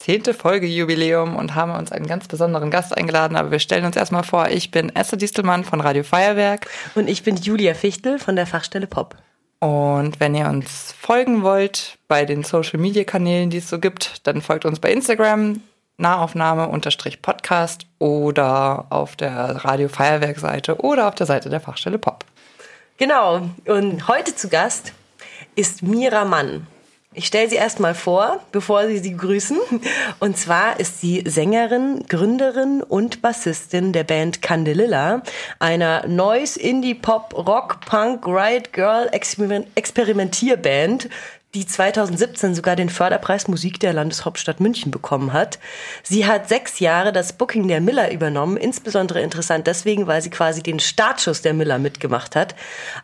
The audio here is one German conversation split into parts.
zehnte Folge Jubiläum und haben uns einen ganz besonderen Gast eingeladen. Aber wir stellen uns erstmal vor, ich bin Esther Distelmann von Radio Feuerwerk. Und ich bin Julia Fichtel von der Fachstelle Pop. Und wenn ihr uns folgen wollt bei den Social Media Kanälen, die es so gibt, dann folgt uns bei Instagram Nahaufnahme-Podcast oder auf der Radio Feuerwerk Seite oder auf der Seite der Fachstelle Pop. Genau. Und heute zu Gast ist Mira Mann. Ich stelle sie erstmal vor, bevor Sie sie grüßen. Und zwar ist sie Sängerin, Gründerin und Bassistin der Band Candelilla, einer Noise, Indie, Pop, Rock, Punk, Riot Girl Experimentierband, die 2017 sogar den Förderpreis Musik der Landeshauptstadt München bekommen hat. Sie hat sechs Jahre das Booking der Miller übernommen, insbesondere interessant deswegen, weil sie quasi den Startschuss der Miller mitgemacht hat.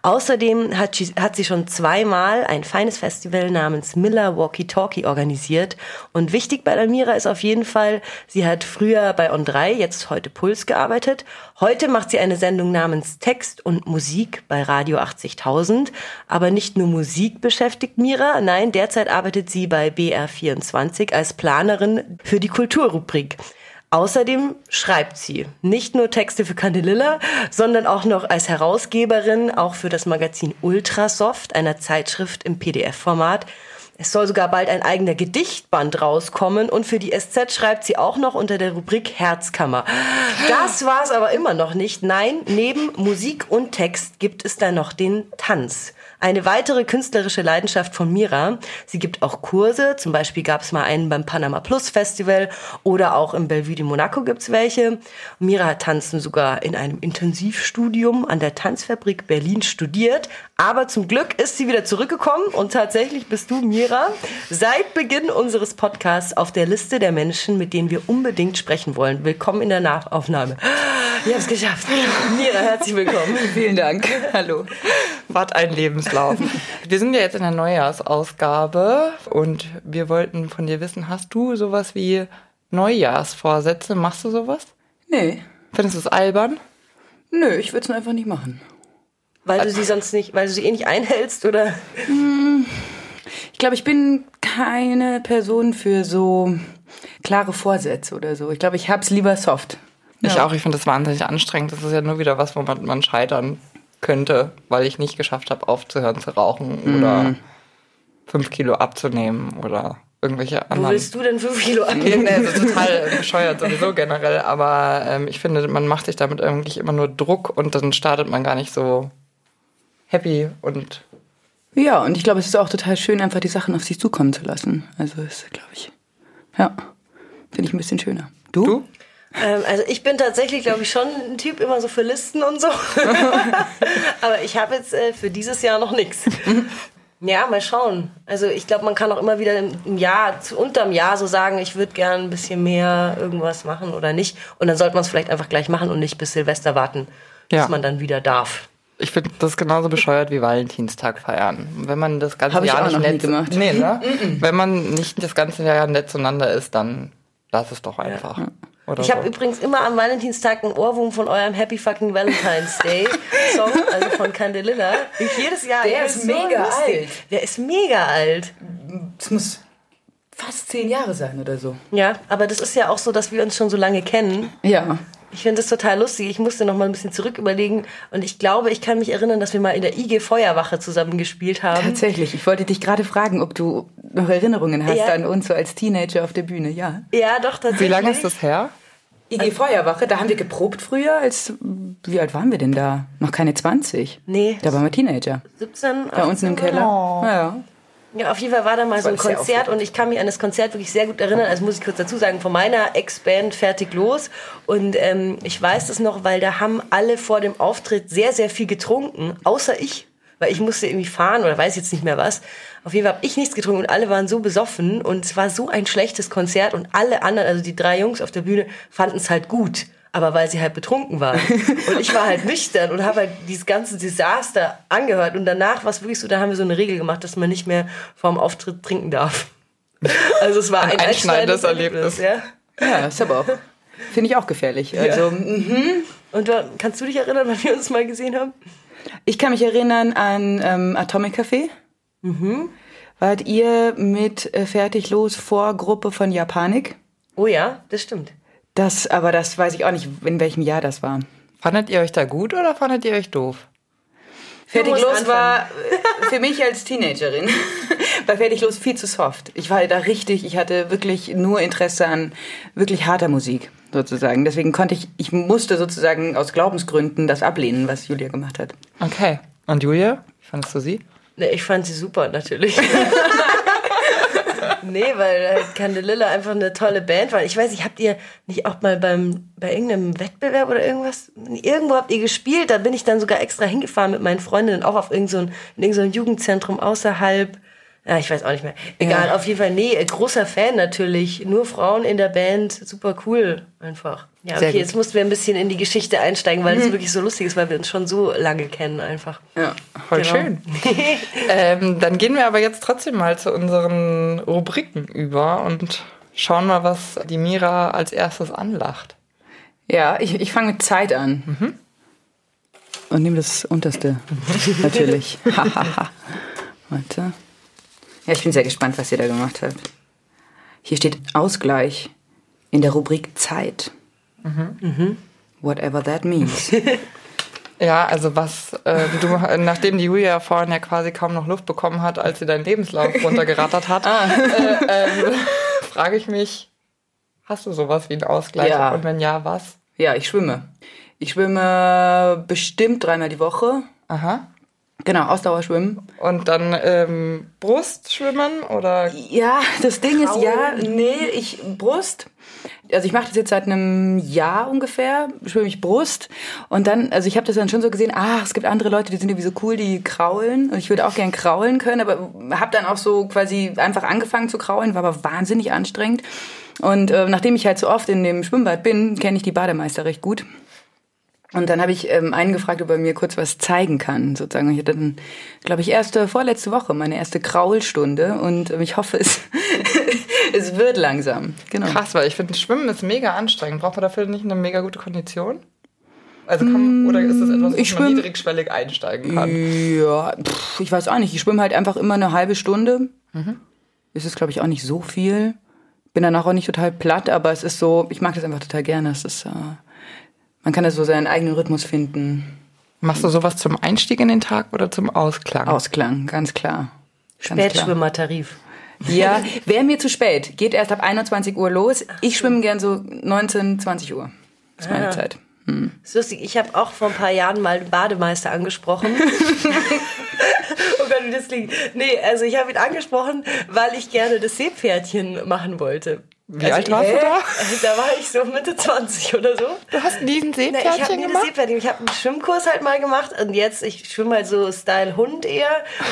Außerdem hat sie, hat sie schon zweimal ein feines Festival namens Miller Walkie Talkie organisiert. Und wichtig bei Amira ist auf jeden Fall, sie hat früher bei On3, jetzt heute Puls gearbeitet. Heute macht sie eine Sendung namens Text und Musik bei Radio 80.000. Aber nicht nur Musik beschäftigt Mira, Nein, derzeit arbeitet sie bei BR24 als Planerin für die Kulturrubrik. Außerdem schreibt sie nicht nur Texte für Candelilla, sondern auch noch als Herausgeberin auch für das Magazin Ultrasoft, einer Zeitschrift im PDF-Format. Es soll sogar bald ein eigener Gedichtband rauskommen und für die SZ schreibt sie auch noch unter der Rubrik Herzkammer. Das war es aber immer noch nicht. Nein, neben Musik und Text gibt es da noch den Tanz. Eine weitere künstlerische Leidenschaft von Mira. Sie gibt auch Kurse. Zum Beispiel gab es mal einen beim Panama Plus Festival oder auch im Bellevue de Monaco gibt's welche. Mira hat Tanzen sogar in einem Intensivstudium an der Tanzfabrik Berlin studiert. Aber zum Glück ist sie wieder zurückgekommen und tatsächlich bist du, Mira, seit Beginn unseres Podcasts auf der Liste der Menschen, mit denen wir unbedingt sprechen wollen. Willkommen in der Nachaufnahme. Ich habe es geschafft. Mira, herzlich willkommen. Vielen Dank. Hallo. Was ein Lebenslauf. Wir sind ja jetzt in der Neujahrsausgabe und wir wollten von dir wissen, hast du sowas wie Neujahrsvorsätze? Machst du sowas? Nee. Findest du es albern? Nö, ich würde es einfach nicht machen. Weil du sie sonst nicht, weil du sie eh nicht einhältst, oder? Ich glaube, ich bin keine Person für so klare Vorsätze oder so. Ich glaube, ich hab's lieber soft. Ich Ja. auch, ich finde das wahnsinnig anstrengend. Das ist ja nur wieder was, wo man, man scheitern könnte, weil ich nicht geschafft habe, aufzuhören zu rauchen oder fünf Kilo abzunehmen oder irgendwelche Wo anderen. willst du denn fünf Kilo abnehmen? nee, das ist total bescheuert sowieso generell, aber ähm, ich finde, man macht sich damit eigentlich immer nur Druck und dann startet man gar nicht so happy und Ja, und ich glaube, es ist auch total schön, einfach die Sachen auf sich zukommen zu lassen. Also ist, glaube ich, ja, finde ich ein bisschen schöner. Du? du? Ähm, also ich bin tatsächlich, glaube ich, schon ein Typ immer so für Listen und so. Aber ich habe jetzt äh, für dieses Jahr noch nichts. Ja, mal schauen. Also ich glaube, man kann auch immer wieder im Jahr, zu, unterm Jahr so sagen, ich würde gern ein bisschen mehr irgendwas machen oder nicht. Und dann sollte man es vielleicht einfach gleich machen und nicht bis Silvester warten, bis Ja. man dann wieder darf. Ich finde das genauso bescheuert wie Valentinstag feiern. Wenn man das ganze Hab Jahr nicht nett gemacht. Nee, ne? Wenn man nicht das ganze Jahr nett zueinander ist, dann lass es doch einfach. Oder Ich habe so. übrigens immer am Valentinstag einen Ohrwurm von eurem Happy Fucking Valentine's Day Song, also von Candelilla. Ich jedes Jahr. Der ist bin mega lustig. alt. Der ist mega alt. Es muss fast zehn Jahre sein oder so. Ja, aber das ist ja auch so, dass wir uns schon so lange kennen. Ja. Ich finde das total lustig. Ich musste noch mal ein bisschen zurück überlegen und ich glaube, ich kann mich erinnern, dass wir mal in der IG Feuerwache zusammen gespielt haben. Tatsächlich. Ich wollte dich gerade fragen, ob du noch Erinnerungen hast Ja. an uns so als Teenager auf der Bühne. Ja. Ja, doch tatsächlich. Wie lange ist das her? IG Feuerwache, da haben wir geprobt früher. Als wie alt waren wir denn da? Noch keine 20. Nee, Da waren wir Teenager. 17. Bei uns im 18. Keller. Ja. Ja, auf jeden Fall war da mal so ein Konzert und ich kann mich an das Konzert wirklich sehr gut erinnern. Also muss ich kurz dazu sagen, von meiner Ex-Band Fertig Los. Und ähm, ich weiß das noch, weil da haben alle vor dem Auftritt sehr, sehr viel getrunken, außer ich. Weil ich musste irgendwie fahren oder weiß jetzt nicht mehr was. Auf jeden Fall habe ich nichts getrunken und alle waren so besoffen und es war so ein schlechtes Konzert und alle anderen, also die drei Jungs auf der Bühne, fanden es halt gut. Aber weil sie halt betrunken waren. Und ich war halt nüchtern und habe halt dieses ganze Desaster angehört. Und danach war es wirklich so, da haben wir so eine Regel gemacht, dass man nicht mehr vorm Auftritt trinken darf. Also es war ein, Ein einschneidendes Erlebnis. Ja. Ja, ist aber auch, finde ich auch gefährlich. Also, mhm. Und du, kannst du dich erinnern, wann wir uns mal gesehen haben? Ich kann mich erinnern an ähm, Atomic Café. Wart ihr mit äh, Fertig los Vorgruppe von Japanik? Oh ja, das stimmt. Das, aber das weiß ich auch nicht, in welchem Jahr das war. Fandet ihr euch da gut oder fandet ihr euch doof? Fertig musst los anfangen. war für mich als Teenagerin bei Fertig los viel zu soft. Ich war da richtig, ich hatte wirklich nur Interesse an wirklich harter Musik sozusagen. Deswegen konnte ich, ich musste sozusagen aus Glaubensgründen das ablehnen, was Julia gemacht hat. Okay. Und Julia? Fandest du sie? Ne, ich fand sie super, natürlich. nee, weil halt Candelilla einfach eine tolle Band war. Ich weiß nicht, habt ihr nicht auch mal beim, bei irgendeinem Wettbewerb oder irgendwas, irgendwo habt ihr gespielt? Da bin ich dann sogar extra hingefahren mit meinen Freundinnen, auch auf irgendein so in irgendein so Jugendzentrum außerhalb. Ja, ich weiß auch nicht mehr. Egal, auf jeden Fall, nee, äh, großer Fan natürlich. Nur Frauen in der Band, super cool einfach. Ja, Sehr okay, gut. jetzt mussten wir ein bisschen in die Geschichte einsteigen, weil es wirklich so lustig ist, weil wir uns schon so lange kennen einfach. Ja. Voll Genau. schön. ähm, dann gehen wir aber jetzt trotzdem mal zu unseren Rubriken über und schauen mal, was die Mira als erstes anlacht. Ja, ich, ich fange mit Zeit an. Und nehme das unterste. Natürlich. Warte. Ja, ich bin sehr gespannt, was ihr da gemacht habt. Hier steht Ausgleich in der Rubrik Zeit. Whatever that means. Ja, also was äh, du, nachdem die Julia vorhin ja quasi kaum noch Luft bekommen hat, als sie deinen Lebenslauf runtergerattert hat, äh, ähm, frage ich mich, hast du sowas wie einen Ausgleich? Ja. Und wenn ja, was? ja, ich schwimme. Ich schwimme bestimmt dreimal die Woche. Aha. Genau, Ausdauerschwimmen. Und dann ähm, Brustschwimmen oder Ja, das Ding ist, ja, nee, ich Brust. Also ich mache das jetzt seit einem Jahr ungefähr, schwimme ich Brust und dann, also ich habe das dann schon so gesehen, ah, es gibt andere Leute, die sind irgendwie so cool, die kraulen und ich würde auch gern kraulen können, aber habe dann auch so quasi einfach angefangen zu kraulen, war aber wahnsinnig anstrengend und äh, nachdem ich halt so oft in dem Schwimmbad bin, kenne ich die Bademeister recht gut. Und dann habe ich ähm, einen gefragt, ob er mir kurz was zeigen kann, sozusagen. Ich hatte dann, glaube ich, erste, vorletzte Woche meine erste Kraulstunde und ähm, ich hoffe, es, es wird langsam. Genau. krass, weil ich finde, Schwimmen ist mega anstrengend. Braucht man dafür nicht eine mega gute Kondition? Also kann, oder ist das etwas, wo ich man niedrigschwellig einsteigen kann? Ja, pff, ich weiß auch nicht. Ich schwimme halt einfach immer eine halbe Stunde. Ist es, glaube ich, auch nicht so viel. Bin danach auch nicht total platt, aber es ist so, ich mag das einfach total gerne. Es ist, äh, man kann da so seinen eigenen Rhythmus finden. Machst du sowas zum Einstieg in den Tag oder zum Ausklang? Ausklang, ganz klar. Ganz. Spätschwimmertarif. Ja, wäre mir zu spät. Geht erst ab 21 Uhr los. Ich schwimme gern so 19, 20 Uhr. Das ist meine Ah. Zeit. Das ist lustig, ich habe auch vor ein paar Jahren mal den Bademeister angesprochen. oh Gott, wie das klingt. Nee, also ich habe ihn angesprochen, weil ich gerne das Seepferdchen machen wollte. Wie alt warst du Hä? da? Da war ich so Mitte 20 oder so. Du hast nie ein Na, ich habe Seepferdchen nie das gemacht? Seepferdchen. Ich habe einen Schwimmkurs halt mal gemacht und jetzt, ich schwimme halt so Style Hund eher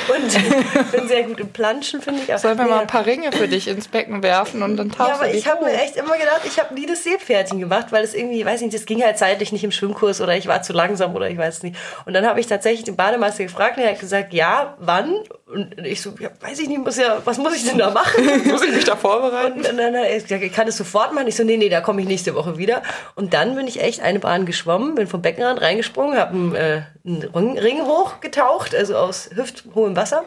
und bin sehr gut im Planschen, finde ich. auch. Sollen wir mal ein paar Ringe für dich ins Becken werfen und dann tauchst ja, aber du ich habe mir echt immer gedacht, ich habe nie das Seepferdchen gemacht, weil es irgendwie, weiß nicht, das ging halt zeitlich nicht im Schwimmkurs oder ich war zu langsam oder ich weiß nicht. Und dann habe ich tatsächlich den Bademeister gefragt und er hat gesagt, ja, wann? Und ich so, ja, weiß ich nicht, muss ja, was muss ich denn da machen? Muss ich mich da vorbereiten? Und dann hat er gesagt, ich kann das sofort machen. Ich so, nee, nee, da komme ich nächste Woche wieder. Und dann bin ich echt eine Bahn geschwommen, bin vom Beckenrand reingesprungen, habe einen, äh, Ring, hochgetaucht, also aus hüfthohem Wasser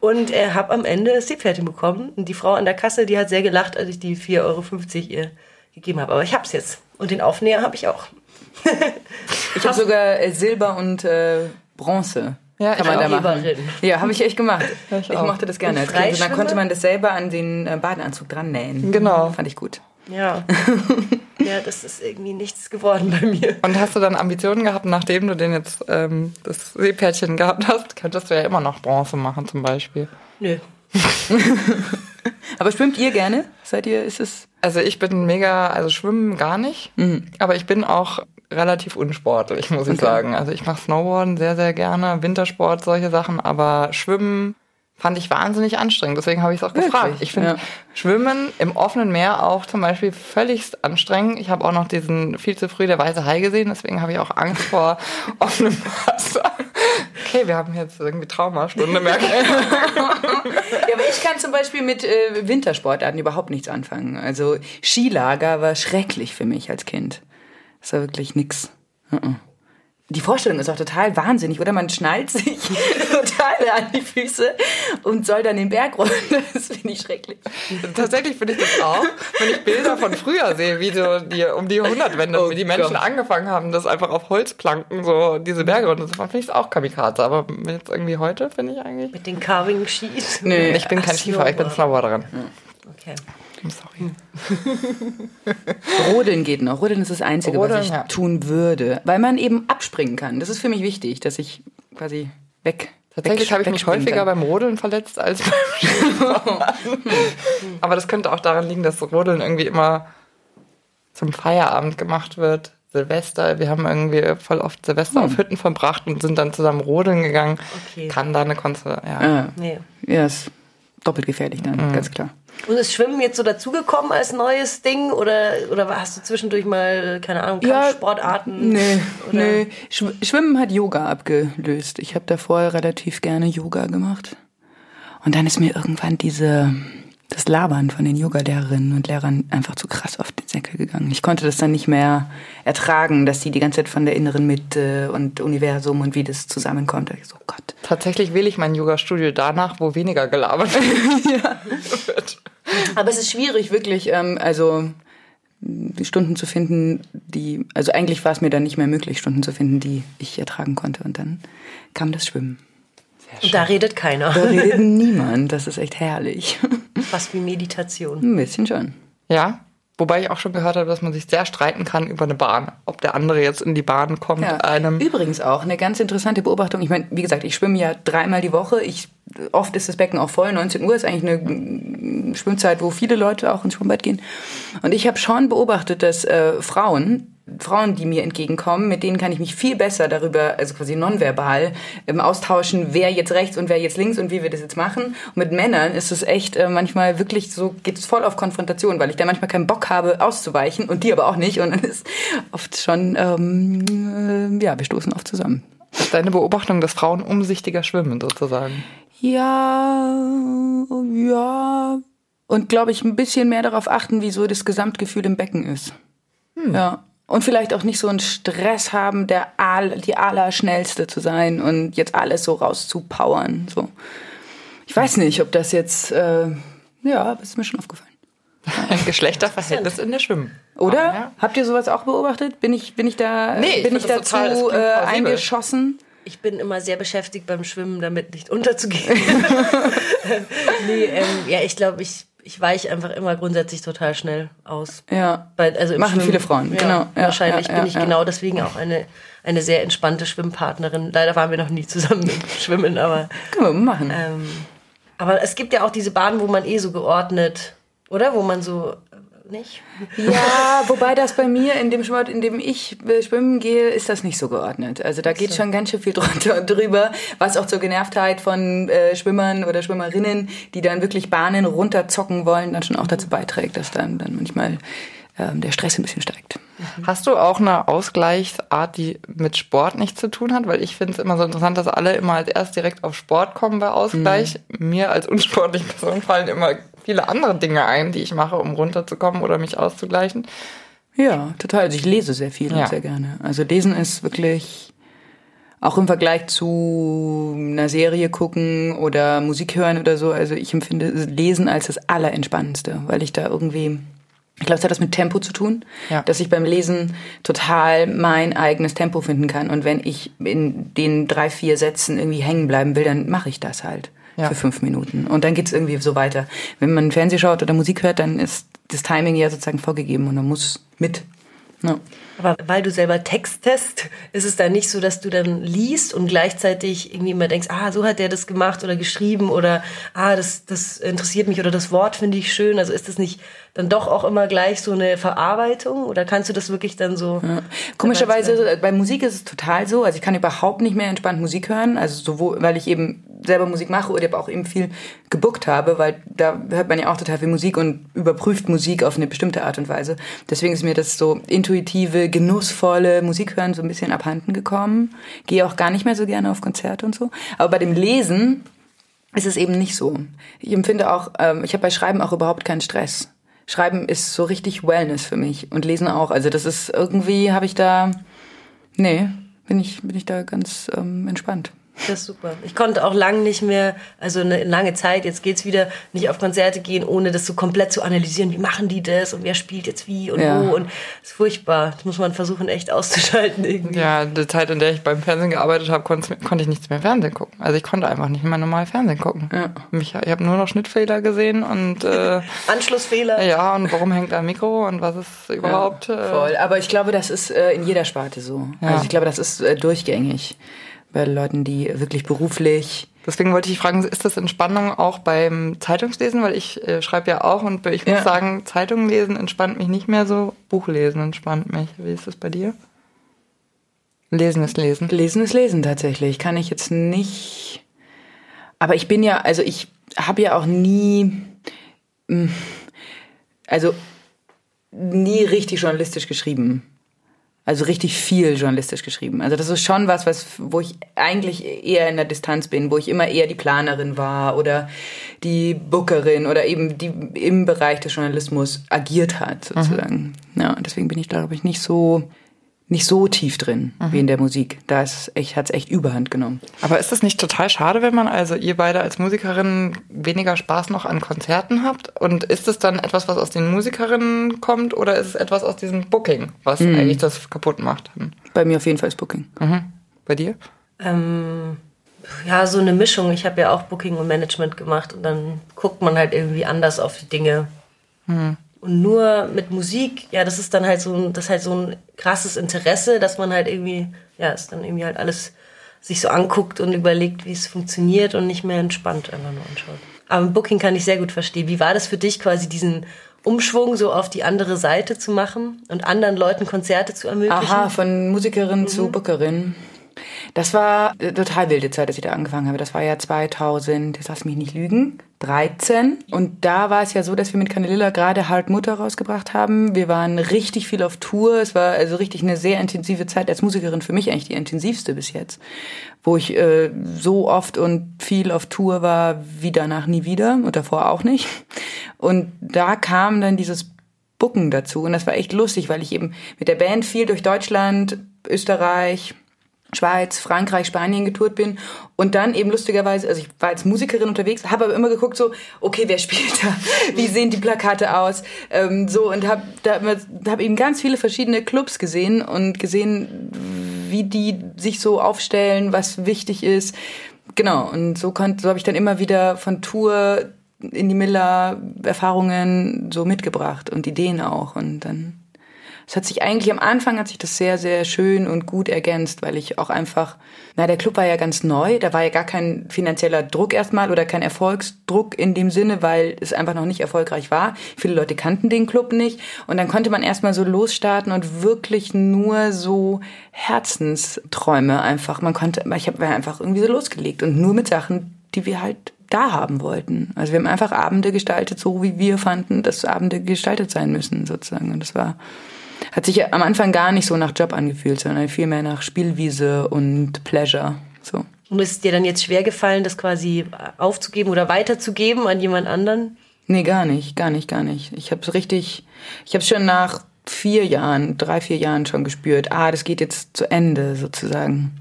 und äh, habe am Ende Seepferdchen bekommen. Und die Frau an der Kasse, die hat sehr gelacht, als ich die 4,50 Euro ihr gegeben habe. Aber ich hab's jetzt. Und den Aufnäher habe ich auch. Ich habe sogar äh, Silber und äh, Bronze. Ja, kann ich man da machen. Ja, habe ich echt gemacht. ich ich mochte das gerne. Und als Kind. Und dann konnte man das selber an den äh, Badeanzug dran nähen. Genau. Fand ich gut. Ja. ja, das ist irgendwie nichts geworden bei mir. Und hast du dann Ambitionen gehabt, nachdem du den jetzt ähm, das Seepferdchen gehabt hast, könntest du ja immer noch Bronze machen zum Beispiel. Nö. Aber schwimmt ihr gerne? Seid ihr, ist es... Also ich bin mega, also schwimmen gar nicht, aber ich bin auch relativ unsportlich, muss ich Okay. sagen. Also ich mache Snowboarden sehr, sehr gerne, Wintersport, solche Sachen, aber schwimmen fand ich wahnsinnig anstrengend. Deswegen habe ich es auch gefragt. Wirklich? Ich finde Ja. Schwimmen im offenen Meer auch zum Beispiel völligst anstrengend. Ich habe auch noch diesen viel zu früh der weiße Hai gesehen, deswegen habe ich auch Angst vor offenem Wasser. Okay, wir haben jetzt irgendwie Traumastunde, merke ich. Ja, aber ich kann zum Beispiel mit äh, Wintersportarten überhaupt nichts anfangen. Also Skilager war schrecklich für mich als Kind. Das war wirklich nix. Die Vorstellung ist auch total wahnsinnig, oder? Man schnallt sich total an die Füße und soll dann den Berg runter. Das finde ich schrecklich. Tatsächlich finde ich das auch, wenn ich Bilder von früher sehe, wie so die, um die Jahrhundertwende, Oh wie die Menschen Gott. angefangen haben, das einfach auf Holzplanken so diese Berge runterzufahren, finde ich es auch Kamikaze. Aber jetzt irgendwie heute finde ich eigentlich. Mit den Carving Sheets. Nee. Ich bin kein Skifahrer, ich bin Snowboarder. Snowboarderin. Okay. Sorry. Rodeln geht noch. Rodeln ist das Einzige, Rodeln, was ich ja. tun würde. Weil man eben abspringen kann. Das ist für mich wichtig, dass ich quasi weg. Tatsächlich weg- habe ich mich häufiger kann. beim Rodeln verletzt als beim Skifahren. Aber das könnte auch daran liegen, dass Rodeln irgendwie immer zum Feierabend gemacht wird. Silvester, wir haben irgendwie voll oft Silvester auf Hütten verbracht und sind dann zusammen rodeln gegangen. Okay. Kann da eine Konstellation, ja. Ah, Nee. ja, ist doppelt gefährlich dann, Mhm. ganz klar. Und ist Schwimmen jetzt so dazugekommen als neues Ding? Oder, oder hast du zwischendurch mal, keine Ahnung, Kampfsportarten? Nee, Oder- nee. Schw Schwimmen hat Yoga abgelöst. Ich habe davor relativ gerne Yoga gemacht. Und dann ist mir irgendwann diese, das Labern von den Yoga-Lehrerinnen und Lehrern einfach zu krass auf den Säckel gegangen. Ich konnte das dann nicht mehr ertragen, dass sie die ganze Zeit von der inneren Mitte und Universum und wie das zusammenkommt. Ich so, Gott. Tatsächlich wähle ich mein Yoga-Studio danach, wo weniger gelabert wird. Aber es ist schwierig, wirklich, ähm, also die Stunden zu finden, die, also eigentlich war es mir dann nicht mehr möglich, Stunden zu finden, die ich ertragen konnte. Und dann kam das Schwimmen. Und da redet keiner. Da redet niemand, das ist echt herrlich. Fast wie Meditation. Ein bisschen schon. Ja, wobei ich auch schon gehört habe, dass man sich sehr streiten kann über eine Bahn. Ob der andere jetzt in die Bahn kommt, einem. Übrigens auch eine ganz interessante Beobachtung. Ich meine, wie gesagt, ich schwimme ja dreimal die Woche. Ich, oft ist das Becken auch voll. 19 Uhr ist eigentlich eine mm, Schwimmzeit, wo viele Leute auch ins Schwimmbad gehen. Und ich habe schon beobachtet, dass äh, Frauen, Frauen, die mir entgegenkommen, mit denen kann ich mich viel besser darüber, also quasi nonverbal, ähm, austauschen, wer jetzt rechts und wer jetzt links und wie wir das jetzt machen. Und mit Männern ist es echt äh, manchmal wirklich so, geht es voll auf Konfrontation, weil ich da manchmal keinen Bock habe, auszuweichen und die aber auch nicht. Und dann ist oft schon, ähm, äh, ja, wir stoßen oft zusammen. Ist deine Beobachtung, dass Frauen umsichtiger schwimmen, sozusagen. Ja, ja. Und glaube ich, ein bisschen mehr darauf achten, wie so das Gesamtgefühl im Becken ist. Ja. Und vielleicht auch nicht so einen Stress haben, der all, die allerschnellste zu sein und jetzt alles so rauszupowern. So. Ich weiß nicht, ob das jetzt, äh, ja, das ist mir schon aufgefallen. Ein Geschlechterverhältnis in der Schwimmen. Oder? Ja. Habt ihr sowas auch beobachtet? Bin ich, bin ich da, Nee, ich bin ich total- das dazu klingt äh, eingeschossen? Ich bin immer sehr beschäftigt beim Schwimmen, damit nicht unterzugehen. nee, ähm, ja, ich glaube, ich, ich weiche einfach immer grundsätzlich total schnell aus. Ja. Bei, also Machen Schwimmen. viele Frauen, ja, genau. Ja, wahrscheinlich ja, bin ich genau deswegen auch eine, eine sehr entspannte Schwimmpartnerin. Leider waren wir noch nie zusammen im Schwimmen, aber, Können wir machen. ähm, aber es gibt ja auch diese Bahnen, wo man eh so geordnet, oder? Wo man so, nicht? Ja, wobei das bei mir in dem Sport, in dem ich schwimmen gehe, ist das nicht so geordnet. Also da geht schon ganz schön viel drunter und drüber, was auch zur Genervtheit von äh, Schwimmern oder Schwimmerinnen, die dann wirklich Bahnen runterzocken wollen, dann schon auch dazu beiträgt, dass dann, dann manchmal ähm, der Stress ein bisschen steigt. Hast du auch eine Ausgleichsart, die mit Sport nichts zu tun hat? Weil ich finde es immer so interessant, dass alle immer als erst direkt auf Sport kommen bei Ausgleich. Mir als unsportliche Person fallen immer viele andere Dinge ein, die ich mache, um runterzukommen oder mich auszugleichen. Ja, total. Also ich lese sehr viel Ja. und sehr gerne. Also lesen ist wirklich auch im Vergleich zu einer Serie gucken oder Musik hören oder so. Also ich empfinde Lesen als das Allerentspannendste, weil ich da irgendwie, ich glaube, es hat das mit Tempo zu tun, Ja. dass ich beim Lesen total mein eigenes Tempo finden kann. Und wenn ich in den drei, vier Sätzen irgendwie hängen bleiben will, dann mache ich das halt Ja. für fünf Minuten. Und dann geht's irgendwie so weiter. Wenn man Fernseh schaut oder Musik hört, dann ist das Timing ja sozusagen vorgegeben und man muss mit. Ja. Aber weil du selber textest, ist es dann nicht so, dass du dann liest und gleichzeitig irgendwie immer denkst, ah, so hat der das gemacht oder geschrieben oder ah, das, das interessiert mich oder das Wort finde ich schön. Also ist das nicht dann doch auch immer gleich so eine Verarbeitung oder kannst du das wirklich dann so? Komischerweise, bei Musik ist es total so. Also ich kann überhaupt nicht mehr entspannt Musik hören. Also sowohl, weil ich eben selber Musik mache oder auch eben viel gebuckt habe, weil da hört man ja auch total viel Musik und überprüft Musik auf eine bestimmte Art und Weise. Deswegen ist mir das so intuitive, genussvolle Musik hören so ein bisschen abhanden gekommen. Gehe auch gar nicht mehr so gerne auf Konzerte und so. Aber bei dem Lesen ist es eben nicht so. Ich empfinde auch, ähm, ich habe bei Schreiben auch überhaupt keinen Stress. Schreiben ist so richtig Wellness für mich und Lesen auch. Also das ist irgendwie, habe ich da, nee, bin ich, bin ich da ganz ähm, entspannt. Das ist super. Ich konnte auch lange nicht mehr, also eine lange Zeit, jetzt geht's wieder, nicht auf Konzerte gehen, ohne das so komplett zu analysieren. Wie machen die das und wer spielt jetzt wie und ja. wo und das ist furchtbar. Das muss man versuchen, echt auszuschalten irgendwie. Ja, die Zeit, in der ich beim Fernsehen gearbeitet habe, konnte, konnte ich nichts mehr Fernsehen gucken. Also ich konnte einfach nicht mehr normal Fernsehen gucken. Ja. Ich, ich habe nur noch Schnittfehler gesehen und äh, Anschlussfehler. Ja, und warum hängt da ein Mikro und was ist überhaupt. Ja, voll. Aber ich glaube, das ist äh, in jeder Sparte so. Ja. Also ich glaube, das ist äh, durchgängig bei Leuten, die wirklich beruflich. Deswegen wollte ich fragen, ist das Entspannung auch beim Zeitungslesen? Weil ich äh, schreibe ja auch und ich muss ja. sagen, Zeitung lesen entspannt mich nicht mehr so, Buchlesen entspannt mich. Wie ist das bei dir? Lesen ist Lesen. Lesen ist Lesen tatsächlich. Kann ich jetzt nicht. Aber ich bin ja, also ich habe ja auch nie, hm, also nie richtig journalistisch geschrieben also richtig viel journalistisch geschrieben. Also das ist schon was, was, wo ich eigentlich eher in der Distanz bin, wo ich immer eher die Planerin war oder die Bookerin oder eben die im Bereich des Journalismus agiert hat, sozusagen. Mhm. Ja, deswegen bin ich, glaube ich, nicht so nicht so tief drin mhm. wie in der Musik. Da ist echt, hat's echt Überhand genommen. Aber ist das nicht total schade, wenn man also ihr beide als Musikerinnen weniger Spaß noch an Konzerten habt? Und ist es dann etwas, was aus den Musikerinnen kommt oder ist es etwas aus diesem Booking, was mhm. eigentlich das kaputt macht? Bei mir auf jeden Fall ist Booking. Mhm. Bei dir? Ähm, ja, so eine Mischung. Ich habe ja auch Booking und Management gemacht und dann guckt man halt irgendwie anders auf die Dinge. Und nur mit Musik, ja, das ist dann halt so ein, das halt so ein krasses Interesse, dass man halt irgendwie, ja, es dann irgendwie halt alles sich so anguckt und überlegt, wie es funktioniert und nicht mehr entspannt einfach nur anschaut. Aber im Booking kann ich sehr gut verstehen. Wie war das für dich, quasi diesen Umschwung so auf die andere Seite zu machen und anderen Leuten Konzerte zu ermöglichen? Aha, von Musikerin mhm. zu Bookerin. Das war eine total wilde Zeit, als ich da angefangen habe. Das war ja 2000, jetzt lass mich nicht lügen, 13. Und da war es ja so, dass wir mit Canelilla gerade Halt Mutter rausgebracht haben. Wir waren richtig viel auf Tour. Es war also richtig eine sehr intensive Zeit als Musikerin. Für mich eigentlich die intensivste bis jetzt. Wo ich äh, so oft und viel auf Tour war, wie danach nie wieder und davor auch nicht. Und da kam dann dieses Bucken dazu. Und das war echt lustig, weil ich eben mit der Band viel durch Deutschland, Österreich, Schweiz, Frankreich, Spanien getourt bin und dann eben lustigerweise, also ich war als Musikerin unterwegs, habe aber immer geguckt so, okay, wer spielt da? Wie sehen die Plakate aus? Ähm, so und habe da hab eben ganz viele verschiedene Clubs gesehen und gesehen, wie die sich so aufstellen, was wichtig ist. Genau und so konnte, so habe ich dann immer wieder von Tour in die Miller Erfahrungen so mitgebracht und Ideen auch und dann es hat sich eigentlich am Anfang hat sich das sehr, sehr schön und gut ergänzt, weil ich auch einfach, na, der Club war ja ganz neu, da war ja gar kein finanzieller Druck erstmal oder kein Erfolgsdruck in dem Sinne, weil es einfach noch nicht erfolgreich war. Viele Leute kannten den Club nicht und dann konnte man erstmal so losstarten und wirklich nur so Herzensträume einfach. Man konnte, ich habe einfach irgendwie so losgelegt und nur mit Sachen, die wir halt da haben wollten. Also wir haben einfach Abende gestaltet, so wie wir fanden, dass Abende gestaltet sein müssen, sozusagen. Und das war hat sich am Anfang gar nicht so nach Job angefühlt, sondern vielmehr nach Spielwiese und Pleasure. So. Und ist es dir dann jetzt schwer gefallen, das quasi aufzugeben oder weiterzugeben an jemand anderen? Nee, gar nicht, gar nicht, gar nicht. Ich habe es richtig, ich habe schon nach vier Jahren, drei, vier Jahren schon gespürt, ah, das geht jetzt zu Ende sozusagen.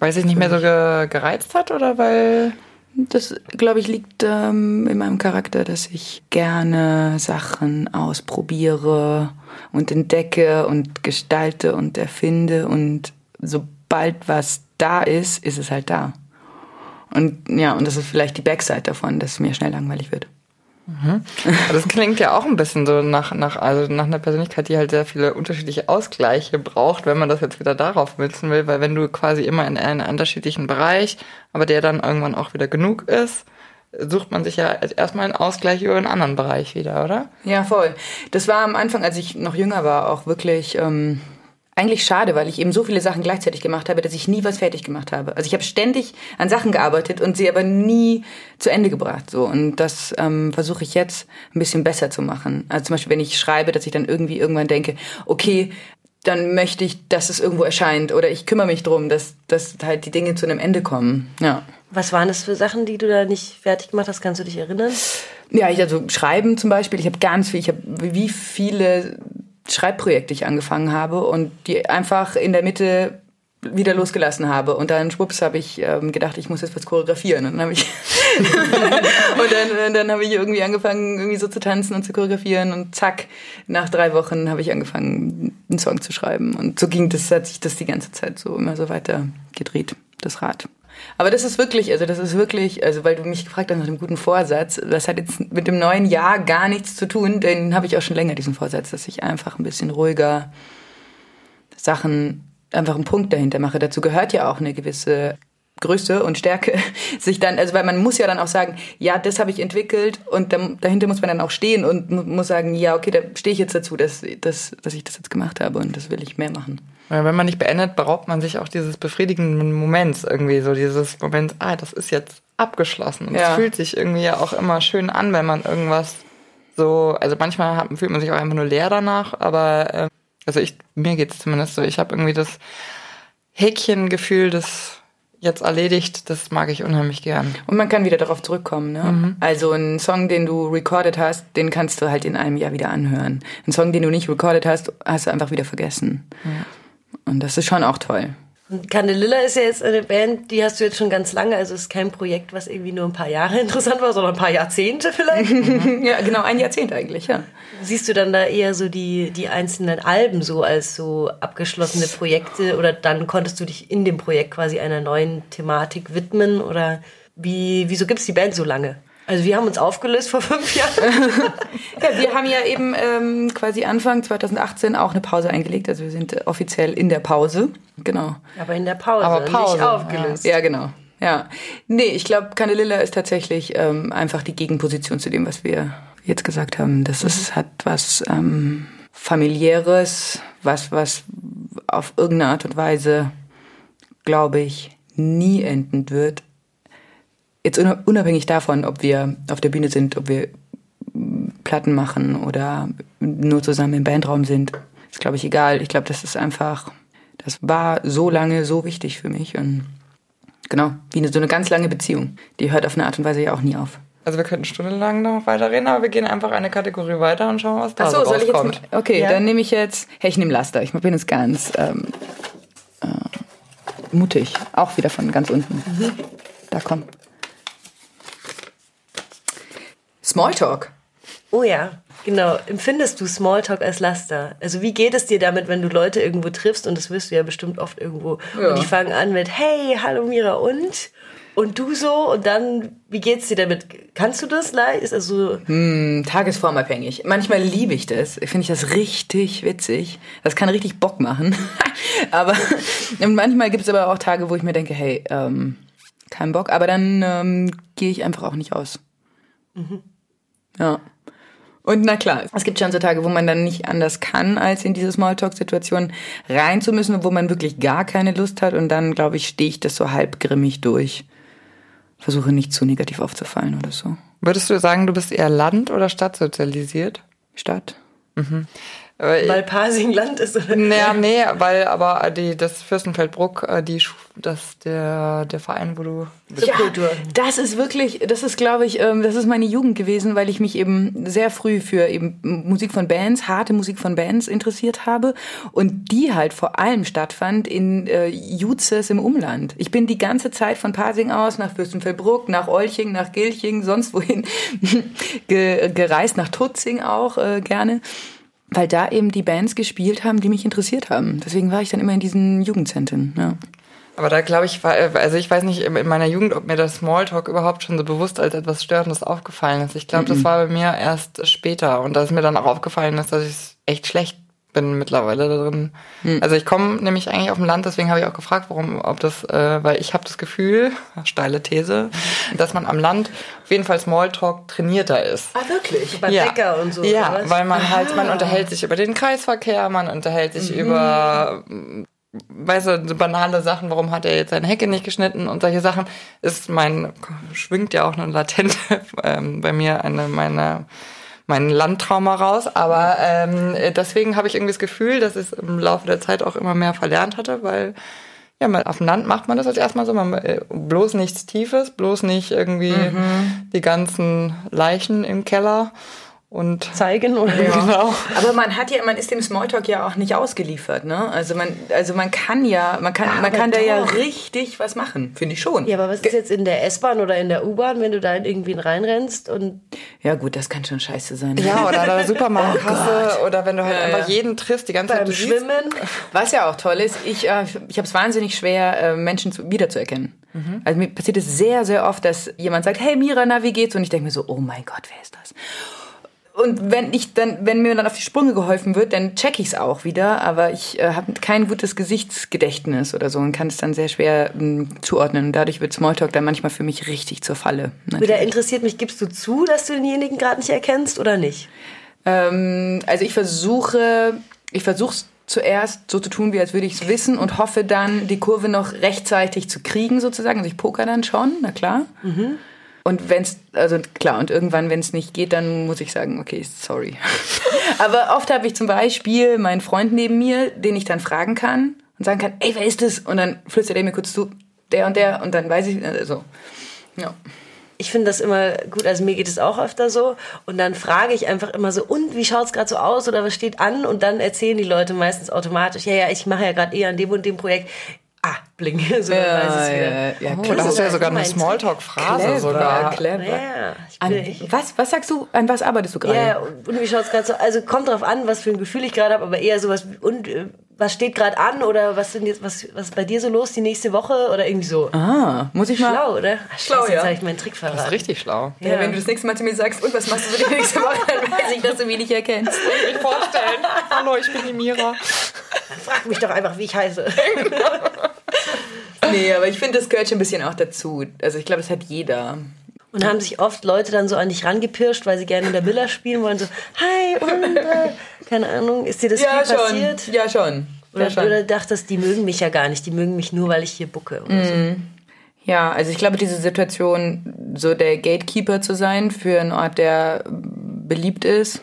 Weil es sich nicht mehr so gereizt hat oder weil das, glaube ich, liegt ähm, in meinem Charakter, dass ich gerne Sachen ausprobiere und entdecke und gestalte und erfinde. Und sobald was da ist, ist es halt da. Und ja, und das ist vielleicht die Backside davon, dass es mir schnell langweilig wird. Mhm. Das klingt ja auch ein bisschen so nach, nach, also nach einer Persönlichkeit, die halt sehr viele unterschiedliche Ausgleiche braucht, wenn man das jetzt wieder darauf münzen will, weil wenn du quasi immer in einem unterschiedlichen Bereich, aber der dann irgendwann auch wieder genug ist, sucht man sich ja erstmal einen Ausgleich über einen anderen Bereich wieder, oder? Ja, voll. Das war am Anfang, als ich noch jünger war, auch wirklich. Ähm eigentlich schade, weil ich eben so viele Sachen gleichzeitig gemacht habe, dass ich nie was fertig gemacht habe. Also ich habe ständig an Sachen gearbeitet und sie aber nie zu Ende gebracht. So und das ähm, versuche ich jetzt ein bisschen besser zu machen. Also zum Beispiel, wenn ich schreibe, dass ich dann irgendwie irgendwann denke, okay, dann möchte ich, dass es irgendwo erscheint oder ich kümmere mich drum, dass, dass halt die Dinge zu einem Ende kommen. Ja. Was waren das für Sachen, die du da nicht fertig gemacht hast? Kannst du dich erinnern? Ja, ich also schreiben zum Beispiel. Ich habe ganz viel. Ich habe wie viele Schreibprojekte ich angefangen habe und die einfach in der Mitte wieder losgelassen habe. Und dann schwupps habe ich ähm, gedacht, ich muss jetzt was choreografieren. Und dann habe ich und dann, dann habe ich irgendwie angefangen irgendwie so zu tanzen und zu choreografieren. Und zack nach drei Wochen habe ich angefangen einen Song zu schreiben. Und so ging das hat sich das die ganze Zeit so immer so weiter gedreht das Rad aber das ist wirklich, also das ist wirklich, also weil du mich gefragt hast nach dem guten Vorsatz, das hat jetzt mit dem neuen Jahr gar nichts zu tun, den habe ich auch schon länger, diesen Vorsatz, dass ich einfach ein bisschen ruhiger Sachen, einfach einen Punkt dahinter mache. Dazu gehört ja auch eine gewisse Größe und Stärke, sich dann, also weil man muss ja dann auch sagen, ja, das habe ich entwickelt und dann, dahinter muss man dann auch stehen und muss sagen, ja, okay, da stehe ich jetzt dazu, dass, dass, dass ich das jetzt gemacht habe und das will ich mehr machen. Wenn man nicht beendet, beraubt man sich auch dieses befriedigenden Moments irgendwie, so dieses Moment, ah, das ist jetzt abgeschlossen. Und es ja. fühlt sich irgendwie ja auch immer schön an, wenn man irgendwas so, also manchmal hat, fühlt man sich auch einfach nur leer danach, aber äh, also ich, mir geht's zumindest so, ich habe irgendwie das Häkchengefühl, das jetzt erledigt, das mag ich unheimlich gern. Und man kann wieder darauf zurückkommen. Ne? Mhm. Also ein Song, den du recorded hast, den kannst du halt in einem Jahr wieder anhören. Ein Song, den du nicht recorded hast, hast du einfach wieder vergessen. Ja. Und das ist schon auch toll. Und Candelilla ist ja jetzt eine Band, die hast du jetzt schon ganz lange, also es ist kein Projekt, was irgendwie nur ein paar Jahre interessant war, sondern ein paar Jahrzehnte vielleicht. ja, genau, ein Jahrzehnt eigentlich, ja. Siehst du dann da eher so die, die einzelnen Alben so als so abgeschlossene Projekte oder dann konntest du dich in dem Projekt quasi einer neuen Thematik widmen oder wie, wieso gibt es die Band so lange? Also wir haben uns aufgelöst vor fünf Jahren. ja, wir haben ja eben ähm, quasi Anfang 2018 auch eine Pause eingelegt. Also wir sind äh, offiziell in der Pause. Genau. Aber in der Pause, Aber Pause nicht aufgelöst. Ja, ja genau. Ja. Nee, ich glaube, Candelilla ist tatsächlich ähm, einfach die Gegenposition zu dem, was wir jetzt gesagt haben. Das ist, mhm. hat was ähm, familiäres, was, was auf irgendeine Art und Weise, glaube ich, nie enden wird jetzt unabhängig davon, ob wir auf der Bühne sind, ob wir Platten machen oder nur zusammen im Bandraum sind, ist, glaube ich, egal. Ich glaube, das ist einfach, das war so lange so wichtig für mich und genau, wie eine, so eine ganz lange Beziehung. Die hört auf eine Art und Weise ja auch nie auf. Also wir könnten stundenlang noch weiter reden, aber wir gehen einfach eine Kategorie weiter und schauen, was da Ach so, so soll. Ich jetzt, okay, ja. dann nehme ich jetzt, hey, ich nehme Laster. Ich bin jetzt ganz ähm, äh, mutig. Auch wieder von ganz unten. Mhm. Da komm. Smalltalk. Oh ja, genau. Empfindest du Smalltalk als Laster? Also wie geht es dir damit, wenn du Leute irgendwo triffst und das wirst du ja bestimmt oft irgendwo ja. und die fangen an mit Hey, hallo Mira und und du so und dann wie geht's dir damit? Kannst du das? Ist also hm, tagesformabhängig. Manchmal liebe ich das. Finde ich das richtig witzig. Das kann richtig Bock machen. aber manchmal gibt es aber auch Tage, wo ich mir denke, hey, ähm, kein Bock. Aber dann ähm, gehe ich einfach auch nicht aus. Mhm. Ja. Und na klar, es gibt schon so Tage, wo man dann nicht anders kann, als in diese Smalltalk-Situation rein zu müssen, wo man wirklich gar keine Lust hat. Und dann, glaube ich, stehe ich das so halb grimmig durch. Versuche nicht zu negativ aufzufallen oder so. Würdest du sagen, du bist eher Land- oder Stadtsozialisiert? Stadt. Mhm. Weil Pasing Land ist, oder? Naja, nee, weil aber die, das Fürstenfeldbruck, äh, die, das, der, der Verein, wo du. Ja, das ist wirklich, das ist, glaube ich, ähm, das ist meine Jugend gewesen, weil ich mich eben sehr früh für eben Musik von Bands, harte Musik von Bands interessiert habe und die halt vor allem stattfand in äh, Juzes im Umland. Ich bin die ganze Zeit von Pasing aus nach Fürstenfeldbruck, nach Olching, nach Gilching, sonst wohin gereist, nach Tutzing auch äh, gerne weil da eben die Bands gespielt haben, die mich interessiert haben. Deswegen war ich dann immer in diesen Jugendzentren. Ja. Aber da glaube ich, also ich weiß nicht in meiner Jugend, ob mir das Smalltalk überhaupt schon so bewusst als etwas Störendes aufgefallen ist. Ich glaube, das war bei mir erst später und da ist mir dann auch aufgefallen, dass ich es echt schlecht bin mittlerweile darin. Hm. Also ich komme nämlich eigentlich auf dem Land, deswegen habe ich auch gefragt, warum, ob das, äh, weil ich habe das Gefühl, steile These, dass man am Land auf jeden Fall Smalltalk trainierter ist. Ah, wirklich? Bei Ja. Bäcker und so. Ja, oder weil man halt, man unterhält sich über den Kreisverkehr, man unterhält sich Mhm. über, weißt du, banale Sachen, warum hat er jetzt seine Hecke nicht geschnitten und solche Sachen, ist mein, schwingt ja auch eine latente, ähm, bei mir eine, meine, mein Landtrauma raus, aber ähm, deswegen habe ich irgendwie das Gefühl, dass ich es im Laufe der Zeit auch immer mehr verlernt hatte, weil ja, mal auf dem Land macht man das jetzt erstmal so, man, äh, bloß nichts Tiefes, bloß nicht irgendwie Mhm. die ganzen Leichen im Keller und Zeigen oder genau. Aber man hat ja, man ist dem Smalltalk ja auch nicht ausgeliefert, ne? Also man, also man kann ja, man kann, man kann da ja richtig was machen, finde ich schon. Ja, aber was ist jetzt in der S-Bahn oder in der U-Bahn, wenn du da in irgendwen reinrennst und Ja gut, das kann schon scheiße sein. Ja, oder an der Supermarktkasse oder wenn du halt einfach jeden triffst, die ganze Zeit beim du siehst- Schwimmen? Was ja auch toll ist, ich, äh, ich habe es wahnsinnig schwer, äh, Menschen zu, wiederzuerkennen. Also mir passiert es sehr, sehr oft, dass jemand sagt, hey Mira, na, wie geht's? Und ich denke mir so, oh mein Gott, wer ist das? Und wenn ich dann, wenn mir dann auf die Sprünge geholfen wird, dann check ich es auch wieder, aber ich äh, habe kein gutes Gesichtsgedächtnis oder so und kann es dann sehr schwer mh, zuordnen. Und dadurch wird Smalltalk dann manchmal für mich richtig zur Falle. Wieder interessiert mich, gibst du zu, dass du denjenigen gerade nicht erkennst oder nicht? Ähm, also ich versuche, ich versuche es zuerst so zu tun, wie als würde ich es wissen und hoffe dann, die Kurve noch rechtzeitig zu kriegen sozusagen. Also ich poker dann schon, na klar. Und wenn also klar, und irgendwann, wenn es nicht geht, dann muss ich sagen, okay, sorry. Aber oft habe ich zum Beispiel meinen Freund neben mir, den ich dann fragen kann und sagen kann, ey, wer ist das? Und dann flüstert er mir kurz zu, der und der, und dann weiß ich, also, ja. Ich finde das immer gut, also mir geht es auch öfter so. Und dann frage ich einfach immer so, und wie schaut es gerade so aus oder was steht an? Und dann erzählen die Leute meistens automatisch, ja, ja, ich mache ja gerade eher an dem und dem Projekt. Bling, so dann weiß es wieder. ja, ja, Oh, da hast du ja sogar eine Smalltalk-Phrase sogar. clever. Ja, An, was, was sagst du, an was arbeitest du gerade? ja, und, wie schaut es gerade so Also kommt drauf an, was für ein Gefühl ich gerade habe, aber eher sowas und äh, was steht gerade an oder was sind jetzt, was, was ist bei dir so los die nächste Woche oder irgendwie so. Ah, muss ich mal. Schlau, oder? Ach, Schlau, Scheiße, ja. Jetzt habe ich meinen Trick Das verraten. ist richtig schlau. Ja, wenn du das nächste Mal zu mir sagst, und was machst du so die nächste Woche, dann weiß ich, dass du mich nicht erkennst. Ich vorstellen. Hallo, ich bin die Mira. Frag mich doch einfach, wie ich heiße. Nee, aber ich finde, das gehört schon ein bisschen auch dazu. Also ich glaube, das hat jeder. Und haben sich oft Leute dann so an dich rangepirscht, weil sie gerne in der Villa spielen wollen, so, hi, und, äh, keine Ahnung, ist dir das viel passiert? Ja, schon. Oder, ja, schon. oder dachtest, die mögen mich ja gar nicht, die mögen mich nur, weil ich hier bucke. Oder so. Ja, also ich glaube, diese Situation, so der Gatekeeper zu sein für einen Ort, der beliebt ist,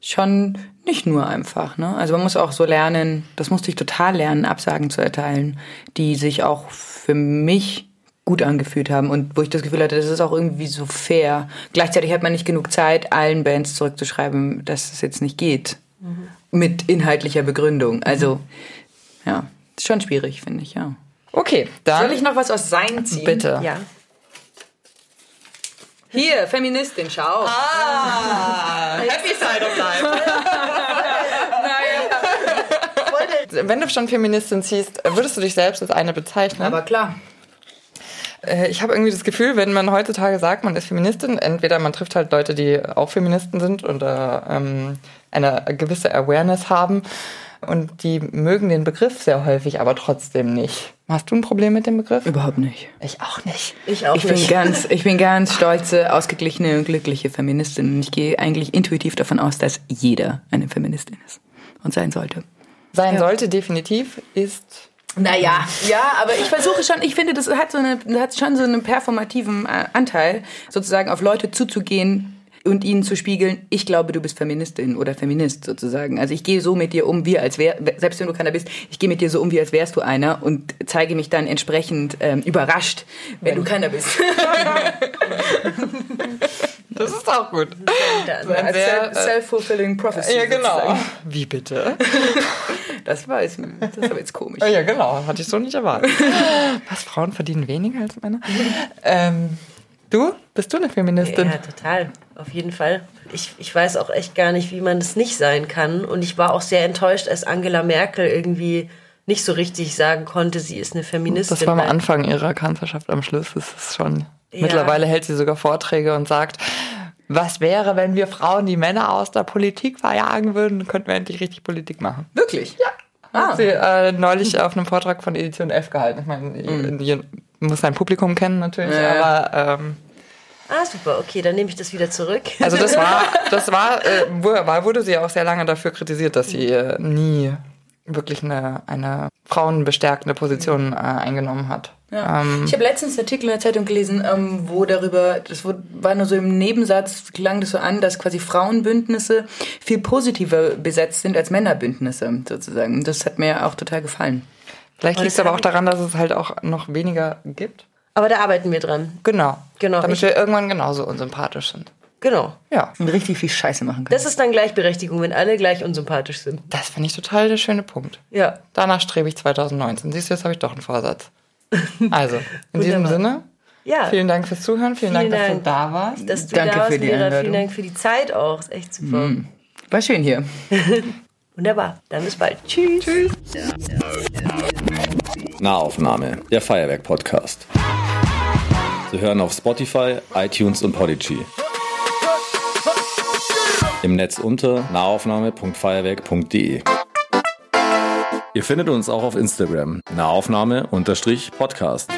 schon nicht nur einfach. Ne? Also man muss auch so lernen, das musste ich total lernen, Absagen zu erteilen, die sich auch für mich gut angefühlt haben und wo ich das Gefühl hatte, das ist auch irgendwie so fair. Gleichzeitig hat man nicht genug Zeit, allen Bands zurückzuschreiben, dass es jetzt nicht geht. Mit inhaltlicher Begründung. Also, ja, ist schon schwierig, finde ich, ja. Okay, dann Soll ich noch was aus Sein ziehen? bitte. Ja. Hier, Feministin, schau. Happy Side of Life. Wenn du schon Feministin siehst, würdest du dich selbst als eine bezeichnen? Aber klar. Äh, ich habe irgendwie das Gefühl, wenn man heutzutage sagt, man ist Feministin, entweder man trifft halt Leute, die auch Feministen sind oder ähm, eine gewisse Awareness haben und die mögen den Begriff sehr häufig, aber trotzdem nicht. Hast du ein Problem mit dem Begriff? Überhaupt nicht. Ich auch nicht. Ich auch Ich bin nicht. ganz, ich bin ganz stolze, ausgeglichene und glückliche Feministin. Und ich gehe eigentlich intuitiv davon aus, dass jeder eine Feministin ist und sein sollte. Sein sollte definitiv ist Naja, ja, aber ich versuche schon, ich finde, das hat, so eine, hat schon so einen performativen äh, Anteil, sozusagen auf Leute zuzugehen und ihnen zu spiegeln, ich glaube, du bist Feministin oder Feminist sozusagen. Also ich gehe so mit dir um, wie als wär, selbst wenn du keiner bist, ich gehe mit dir so um, wie als wärst du einer und zeige mich dann entsprechend ähm, überrascht, wenn du keiner bist. Das ist auch gut. Dann. Sehr, äh, Self-fulfilling prophecy. Ja, genau. sozusagen. Wie bitte? Das war jetzt, das war jetzt komisch. Ja, genau. Hatte ich so nicht erwartet. Was, Frauen verdienen weniger als Männer? Ähm, du? Bist du eine Feministin? Ja, total. Auf jeden Fall. Ich, ich weiß auch echt gar nicht, wie man das nicht sein kann. Und ich war auch sehr enttäuscht, als Angela Merkel irgendwie nicht so richtig sagen konnte, sie ist eine Feministin. Das war am Anfang ihrer Kanzlerschaft am Schluss. Das ist schon. Ja. Mittlerweile hält sie sogar Vorträge und sagt, was wäre, wenn wir Frauen die Männer aus der Politik verjagen würden, dann könnten wir endlich richtig Politik machen. Wirklich? Ja. Ah. Hat sie äh, neulich auf einem Vortrag von Edition F gehalten. Ich meine, ihr muss sein Publikum kennen natürlich, Ja. aber ähm, Ah, super, okay, dann nehme ich das wieder zurück. also das war, das war, äh, wurde sie auch sehr lange dafür kritisiert, dass sie äh, nie wirklich eine, eine frauenbestärkende Position äh, eingenommen hat. Ja. Ähm, ich habe letztens einen Artikel in der Zeitung gelesen, ähm, wo darüber, das wurde- war nur so im Nebensatz, klang das so an, dass quasi Frauenbündnisse viel positiver besetzt sind als Männerbündnisse sozusagen. Und Das hat mir auch total gefallen. vielleicht liegt es aber auch daran, dass es halt auch noch weniger gibt. Aber da arbeiten wir dran. Genau. Genau, Damit ich- wir irgendwann genauso unsympathisch sind. Genau. Ja. Und richtig viel Scheiße machen können. Das ist dann Gleichberechtigung, wenn alle gleich unsympathisch sind. Das finde ich total der schöne Punkt. Ja. Danach strebe ich 2019. Siehst du, jetzt habe ich doch einen Vorsatz. Also, in diesem. Sinne, Ja. vielen Dank fürs Zuhören. Vielen, Vielen Dank, dass Dank. du da warst. Dass du Danke da warst, für die Mira. Einladung. Vielen Dank für die Zeit auch. Ist echt super. War schön hier. Wunderbar. Dann bis bald. Tschüss. Tschüss. Nahaufnahme, der Feuerwerk-Podcast. Zu hören auf Spotify, iTunes und Podigy. Im Netz unter nahaufnahme.feuerwerk.de. Ihr findet uns auch auf Instagram, nahaufnahme-podcast.